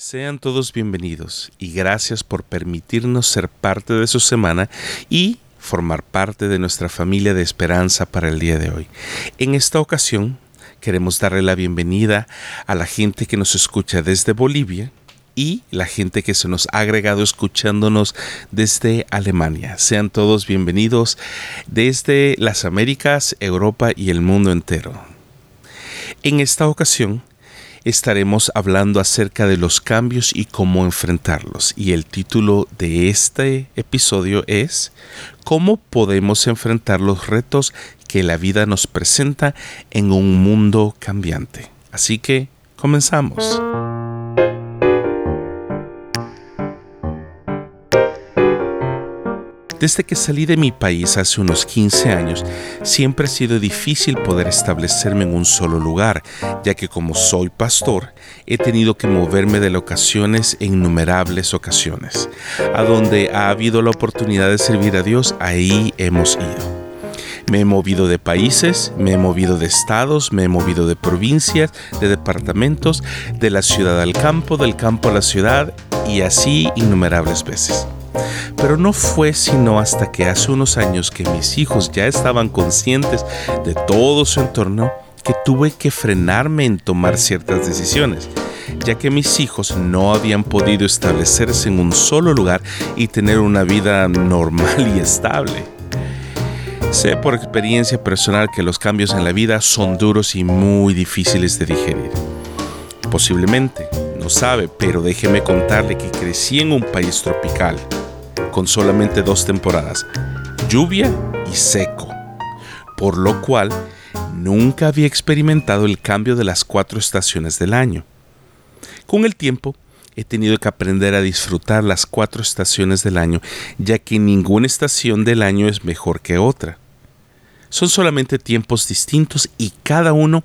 Sean todos bienvenidos y gracias por permitirnos ser parte de su semana y formar parte de nuestra familia de esperanza para el día de hoy. En esta ocasión queremos darle la bienvenida a la gente que nos escucha desde Bolivia y la gente que se nos ha agregado escuchándonos desde Alemania. Sean todos bienvenidos desde las Américas, Europa y el mundo entero. En esta ocasión estaremos hablando acerca de los cambios y cómo enfrentarlos. Y el título de este episodio es ¿Cómo podemos enfrentar los retos que la vida nos presenta en un mundo cambiante? Así que comenzamos. Desde que salí de mi país hace unos 15 años, siempre ha sido difícil poder establecerme en un solo lugar, ya que como soy pastor, he tenido que moverme de locaciones en innumerables ocasiones. A donde ha habido la oportunidad de servir a Dios, ahí hemos ido. Me he movido de países, me he movido de estados, me he movido de provincias, de departamentos, de la ciudad al campo, del campo a la ciudad y así innumerables veces. Pero no fue sino hasta que hace unos años que mis hijos ya estaban conscientes de todo su entorno que tuve que frenarme en tomar ciertas decisiones, ya que mis hijos no habían podido establecerse en un solo lugar y tener una vida normal y estable. Sé por experiencia personal que los cambios en la vida son duros y muy difíciles de digerir. Posiblemente, no sabe, pero déjeme contarle que crecí en un país tropical con solamente dos temporadas, lluvia y seco, por lo cual nunca había experimentado el cambio de las cuatro estaciones del año. Con el tiempo, he tenido que aprender a disfrutar las cuatro estaciones del año, ya que ninguna estación del año es mejor que otra. Son solamente tiempos distintos y cada uno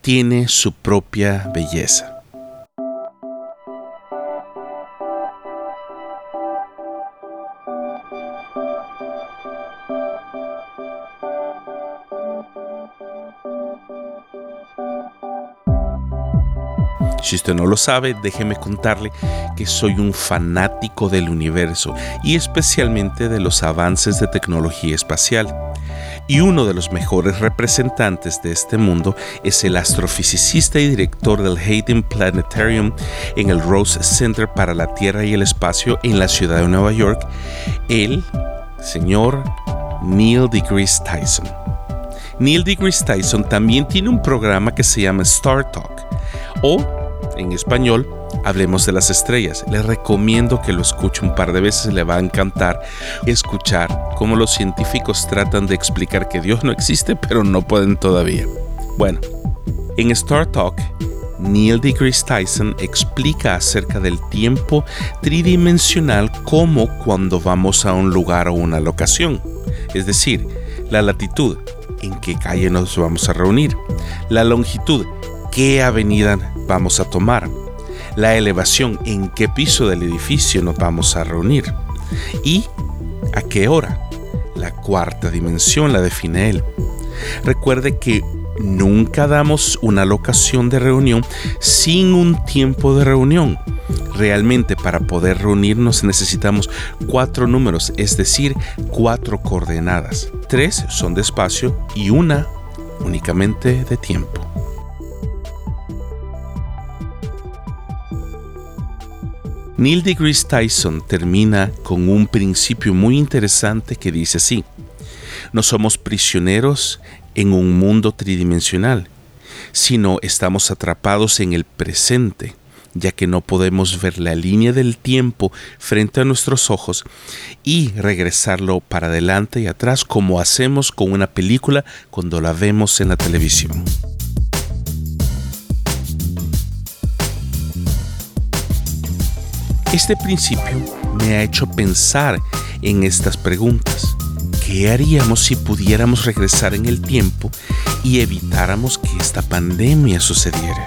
tiene su propia belleza. Si usted no lo sabe, déjeme contarle que soy un fanático del universo y especialmente de los avances de tecnología espacial. Y uno de los mejores representantes de este mundo es el astrofisicista y director del Hayden Planetarium en el Rose Center para la Tierra y el Espacio en la ciudad de Nueva York, el señor Neil deGrasse Tyson. Neil deGrasse Tyson también tiene un programa que se llama Star Talk o en español, Hablemos de las Estrellas. Les recomiendo que lo escuche un par de veces, le va a encantar escuchar cómo los científicos tratan de explicar que Dios no existe, pero no pueden todavía. Bueno, en Star Talk, Neil deGrasse Tyson explica acerca del tiempo tridimensional como cuando vamos a un lugar o una locación, es decir, la latitud, en qué calle nos vamos a reunir, la longitud, qué avenida vamos a tomar, la elevación, en qué piso del edificio nos vamos a reunir y a qué hora. La cuarta dimensión la define él. Recuerde que nunca damos una locación de reunión sin un tiempo de reunión. Realmente para poder reunirnos necesitamos cuatro números, es decir, cuatro coordenadas. Tres son de espacio y una únicamente de tiempo. Neil deGrasse Tyson termina con un principio muy interesante que dice así, no somos prisioneros en un mundo tridimensional, sino estamos atrapados en el presente, ya que no podemos ver la línea del tiempo frente a nuestros ojos y regresarlo para adelante y atrás como hacemos con una película cuando la vemos en la televisión. Este principio me ha hecho pensar en estas preguntas. ¿Qué haríamos si pudiéramos regresar en el tiempo y evitáramos que esta pandemia sucediera?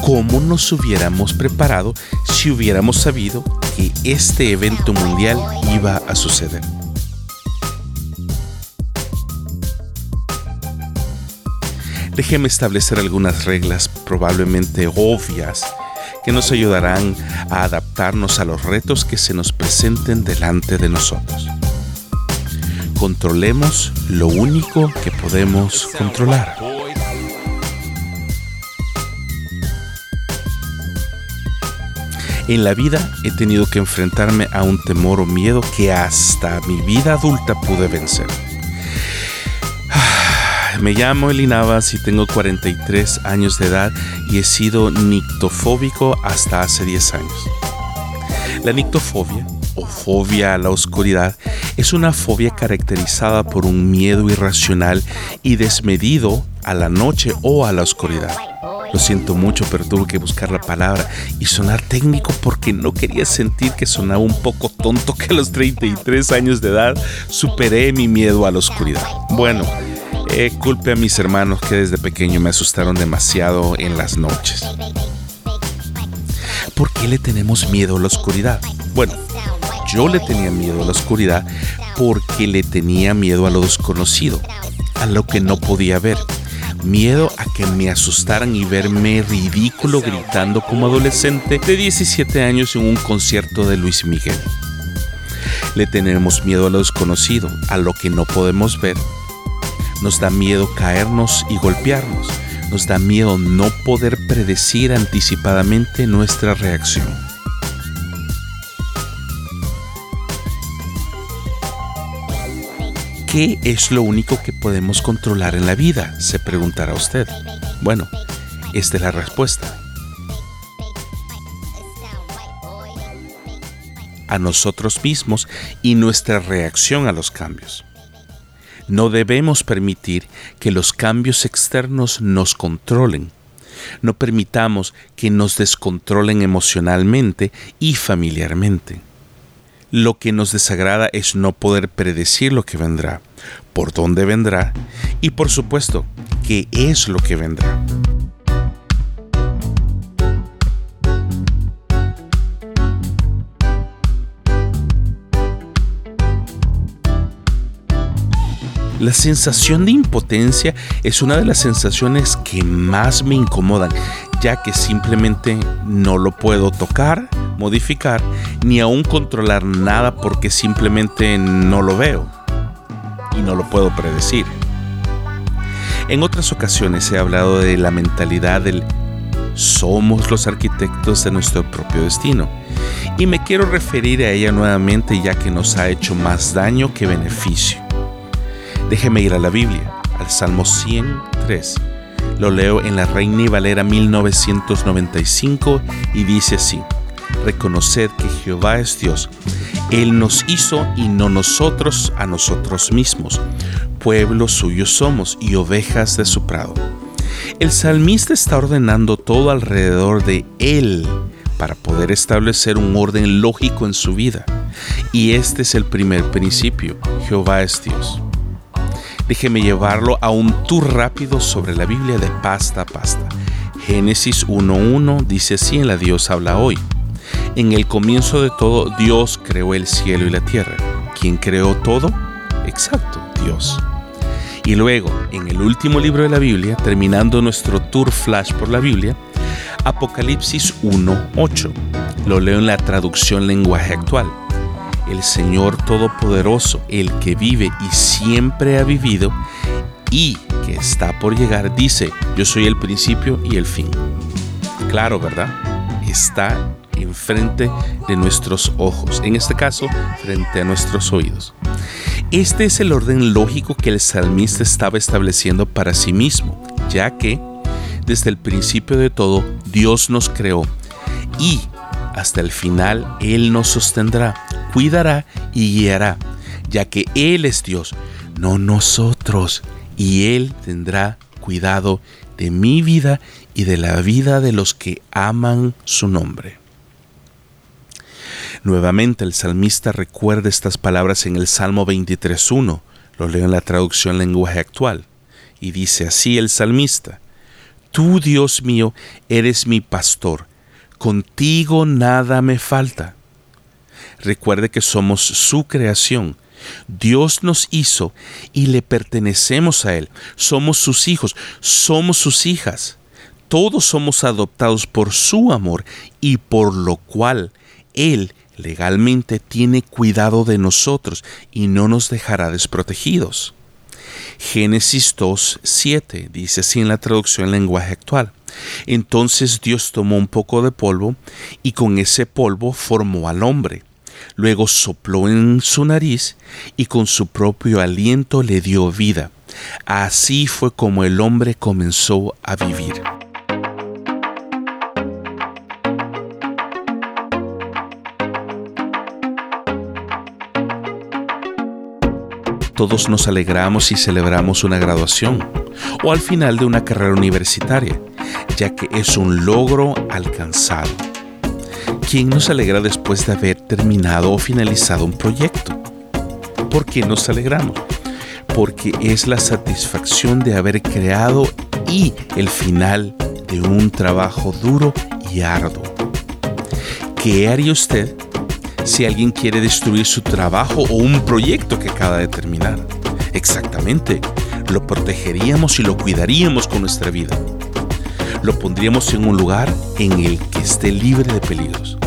¿Cómo nos hubiéramos preparado si hubiéramos sabido que este evento mundial iba a suceder? Déjeme establecer algunas reglas probablemente obvias que nos ayudarán a adaptarnos a los retos que se nos presenten delante de nosotros. Controlemos lo único que podemos controlar. En la vida he tenido que enfrentarme a un temor o miedo que hasta mi vida adulta pude vencer. Me llamo Elinavas y tengo 43 años de edad y he sido nictofóbico hasta hace 10 años. La nictofobia o fobia a la oscuridad es una fobia caracterizada por un miedo irracional y desmedido a la noche o a la oscuridad. Lo siento mucho, pero tuve que buscar la palabra y sonar técnico porque no quería sentir que sonaba un poco tonto que a los 33 años de edad superé mi miedo a la oscuridad. Bueno, eh, culpe a mis hermanos que desde pequeño me asustaron demasiado en las noches. ¿Por qué le tenemos miedo a la oscuridad? Bueno, yo le tenía miedo a la oscuridad porque le tenía miedo a lo desconocido, a lo que no podía ver miedo a que me asustaran y verme ridículo gritando como adolescente de 17 años en un concierto de Luis Miguel. Le tenemos miedo a lo desconocido, a lo que no podemos ver. Nos da miedo caernos y golpearnos. Nos da miedo no poder predecir anticipadamente nuestra reacción. ¿Qué es lo único que podemos controlar en la vida? Se preguntará usted. Bueno, esta es la respuesta. A nosotros mismos y nuestra reacción a los cambios. No debemos permitir que los cambios externos nos controlen. No permitamos que nos descontrolen emocionalmente y familiarmente. Lo que nos desagrada es no poder predecir lo que vendrá, por dónde vendrá y por supuesto qué es lo que vendrá. La sensación de impotencia es una de las sensaciones que más me incomodan, ya que simplemente no lo puedo tocar, modificar ni aún controlar nada porque simplemente no lo veo y no lo puedo predecir. En otras ocasiones he hablado de la mentalidad del somos los arquitectos de nuestro propio destino y me quiero referir a ella nuevamente ya que nos ha hecho más daño que beneficio. Déjeme ir a la Biblia, al Salmo 103. Lo leo en la Reina y Valera 1995 y dice así reconoced que Jehová es Dios. Él nos hizo y no nosotros a nosotros mismos. Pueblo suyo somos y ovejas de su prado. El salmista está ordenando todo alrededor de Él para poder establecer un orden lógico en su vida. Y este es el primer principio. Jehová es Dios. Déjeme llevarlo a un tour rápido sobre la Biblia de pasta a pasta. Génesis 1.1 dice así en la Dios habla hoy. En el comienzo de todo, Dios creó el cielo y la tierra. ¿Quién creó todo? Exacto, Dios. Y luego, en el último libro de la Biblia, terminando nuestro tour flash por la Biblia, Apocalipsis 1.8. Lo leo en la traducción lenguaje actual. El Señor Todopoderoso, el que vive y siempre ha vivido y que está por llegar, dice, yo soy el principio y el fin. Claro, ¿verdad? Está enfrente de nuestros ojos, en este caso frente a nuestros oídos. Este es el orden lógico que el salmista estaba estableciendo para sí mismo, ya que desde el principio de todo Dios nos creó y hasta el final Él nos sostendrá, cuidará y guiará, ya que Él es Dios, no nosotros, y Él tendrá cuidado de mi vida y de la vida de los que aman su nombre. Nuevamente el salmista recuerda estas palabras en el Salmo 23.1, lo leo en la traducción lenguaje actual, y dice así el salmista, Tú, Dios mío, eres mi pastor, contigo nada me falta. Recuerde que somos su creación Dios nos hizo y le pertenecemos a Él. Somos sus hijos, somos sus hijas. Todos somos adoptados por su amor y por lo cual Él legalmente tiene cuidado de nosotros y no nos dejará desprotegidos. Génesis 2, 7 dice así en la traducción en lenguaje actual. Entonces Dios tomó un poco de polvo y con ese polvo formó al hombre. Luego sopló en su nariz y con su propio aliento le dio vida. Así fue como el hombre comenzó a vivir. Todos nos alegramos y celebramos una graduación o al final de una carrera universitaria, ya que es un logro alcanzado. ¿Quién nos alegra después de haber terminado o finalizado un proyecto? ¿Por qué nos alegramos? Porque es la satisfacción de haber creado y el final de un trabajo duro y arduo. ¿Qué haría usted si alguien quiere destruir su trabajo o un proyecto que acaba de terminar? Exactamente, lo protegeríamos y lo cuidaríamos con nuestra vida. Lo pondríamos en un lugar en el que esté libre de peligros.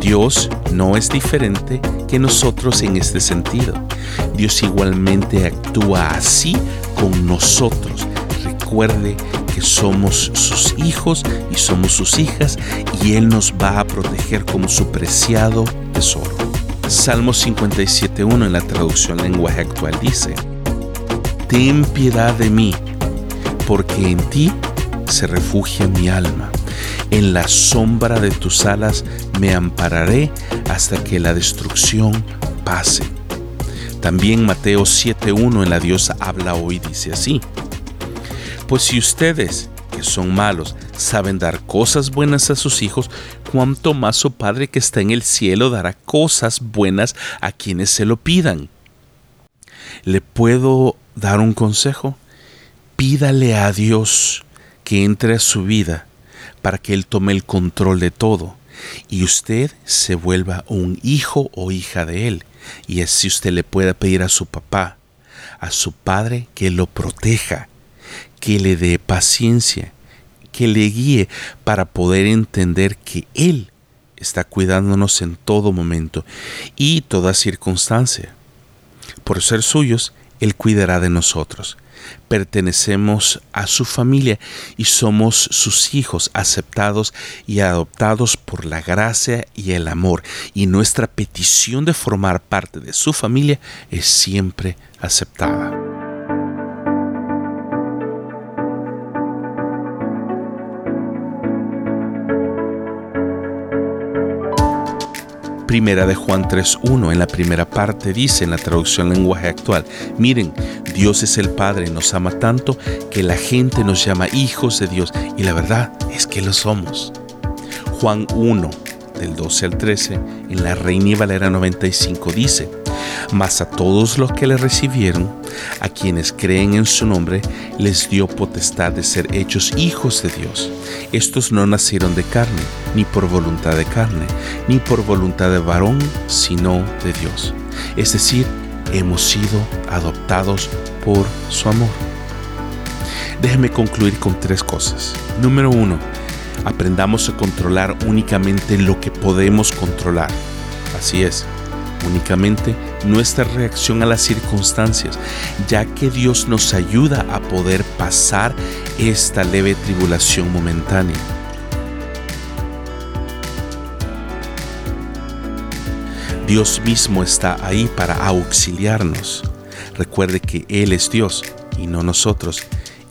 Dios no es diferente que nosotros en este sentido. Dios igualmente actúa así con nosotros. Recuerde que somos sus hijos y somos sus hijas y Él nos va a proteger como su preciado tesoro. Salmo 57.1 en la traducción lenguaje actual dice, Ten piedad de mí, porque en ti se refugia mi alma. En la sombra de tus alas me ampararé hasta que la destrucción pase. También Mateo 7.1 en la diosa habla hoy dice así. Pues si ustedes, que son malos, saben dar cosas buenas a sus hijos, cuánto más su Padre que está en el cielo dará cosas buenas a quienes se lo pidan. ¿Le puedo dar un consejo? Pídale a Dios que entre a su vida para que Él tome el control de todo y usted se vuelva un hijo o hija de Él. Y así usted le pueda pedir a su papá, a su padre, que lo proteja, que le dé paciencia, que le guíe para poder entender que Él está cuidándonos en todo momento y toda circunstancia. Por ser suyos, Él cuidará de nosotros pertenecemos a su familia y somos sus hijos aceptados y adoptados por la gracia y el amor. Y nuestra petición de formar parte de su familia es siempre aceptada. Primera de Juan 3.1 en la primera parte dice en la traducción lenguaje actual, miren, Dios es el Padre, nos ama tanto que la gente nos llama hijos de Dios y la verdad es que lo somos. Juan 1 del 12 al 13 en la Reina Valera 95 dice, mas a todos los que le recibieron, a quienes creen en su nombre, les dio potestad de ser hechos hijos de Dios. Estos no nacieron de carne, ni por voluntad de carne, ni por voluntad de varón, sino de Dios. Es decir, hemos sido adoptados por su amor. Déjeme concluir con tres cosas. Número uno, aprendamos a controlar únicamente lo que podemos controlar. Así es, únicamente nuestra reacción a las circunstancias, ya que Dios nos ayuda a poder pasar esta leve tribulación momentánea. Dios mismo está ahí para auxiliarnos. Recuerde que Él es Dios y no nosotros,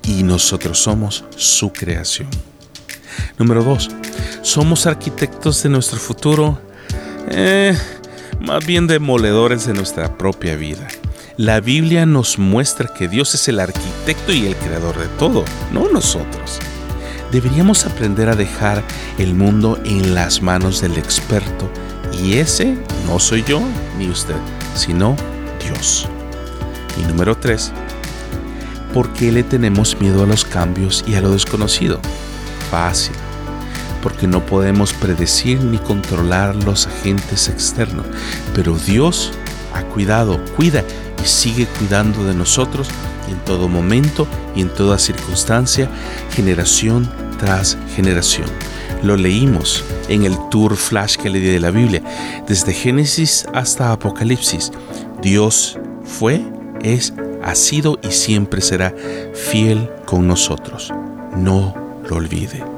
y nosotros somos su creación. Número 2. ¿Somos arquitectos de nuestro futuro? Eh, más bien demoledores de nuestra propia vida. La Biblia nos muestra que Dios es el arquitecto y el creador de todo, no nosotros. Deberíamos aprender a dejar el mundo en las manos del experto y ese no soy yo ni usted, sino Dios. Y número 3. ¿Por qué le tenemos miedo a los cambios y a lo desconocido? Fácil porque no podemos predecir ni controlar los agentes externos, pero Dios ha cuidado, cuida y sigue cuidando de nosotros en todo momento y en toda circunstancia, generación tras generación. Lo leímos en el tour flash que le di de la Biblia, desde Génesis hasta Apocalipsis. Dios fue, es, ha sido y siempre será fiel con nosotros. No lo olvide.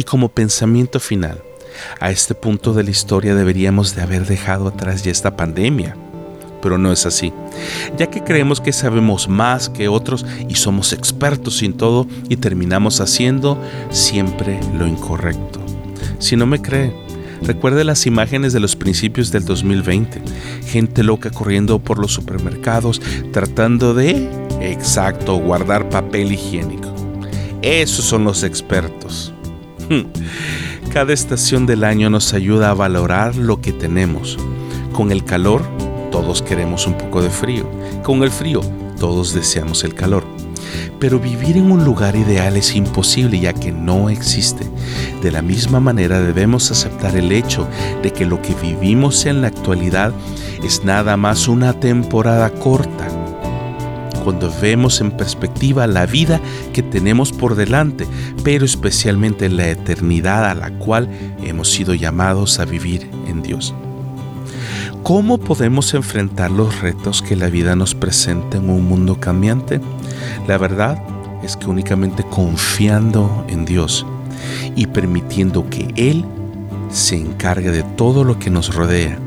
Y como pensamiento final, a este punto de la historia deberíamos de haber dejado atrás ya esta pandemia. Pero no es así, ya que creemos que sabemos más que otros y somos expertos en todo y terminamos haciendo siempre lo incorrecto. Si no me cree, recuerde las imágenes de los principios del 2020, gente loca corriendo por los supermercados tratando de, exacto, guardar papel higiénico. Esos son los expertos. Cada estación del año nos ayuda a valorar lo que tenemos. Con el calor, todos queremos un poco de frío. Con el frío, todos deseamos el calor. Pero vivir en un lugar ideal es imposible ya que no existe. De la misma manera debemos aceptar el hecho de que lo que vivimos en la actualidad es nada más una temporada corta cuando vemos en perspectiva la vida que tenemos por delante, pero especialmente la eternidad a la cual hemos sido llamados a vivir en Dios. ¿Cómo podemos enfrentar los retos que la vida nos presenta en un mundo cambiante? La verdad es que únicamente confiando en Dios y permitiendo que Él se encargue de todo lo que nos rodea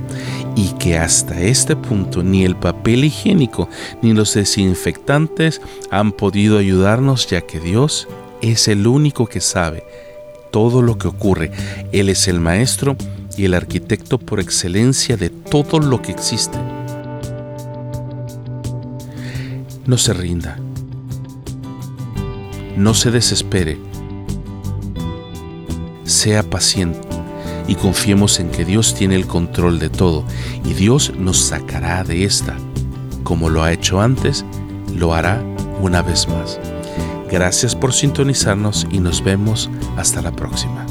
y que hasta este punto ni el papel higiénico ni los desinfectantes han podido ayudarnos ya que Dios es el único que sabe todo lo que ocurre. Él es el maestro y el arquitecto por excelencia de todo lo que existe. No se rinda. No se desespere. Sea paciente y confiemos en que Dios tiene el control de todo y Dios nos sacará de esta. Como lo ha hecho antes, lo hará una vez más. Gracias por sintonizarnos y nos vemos hasta la próxima.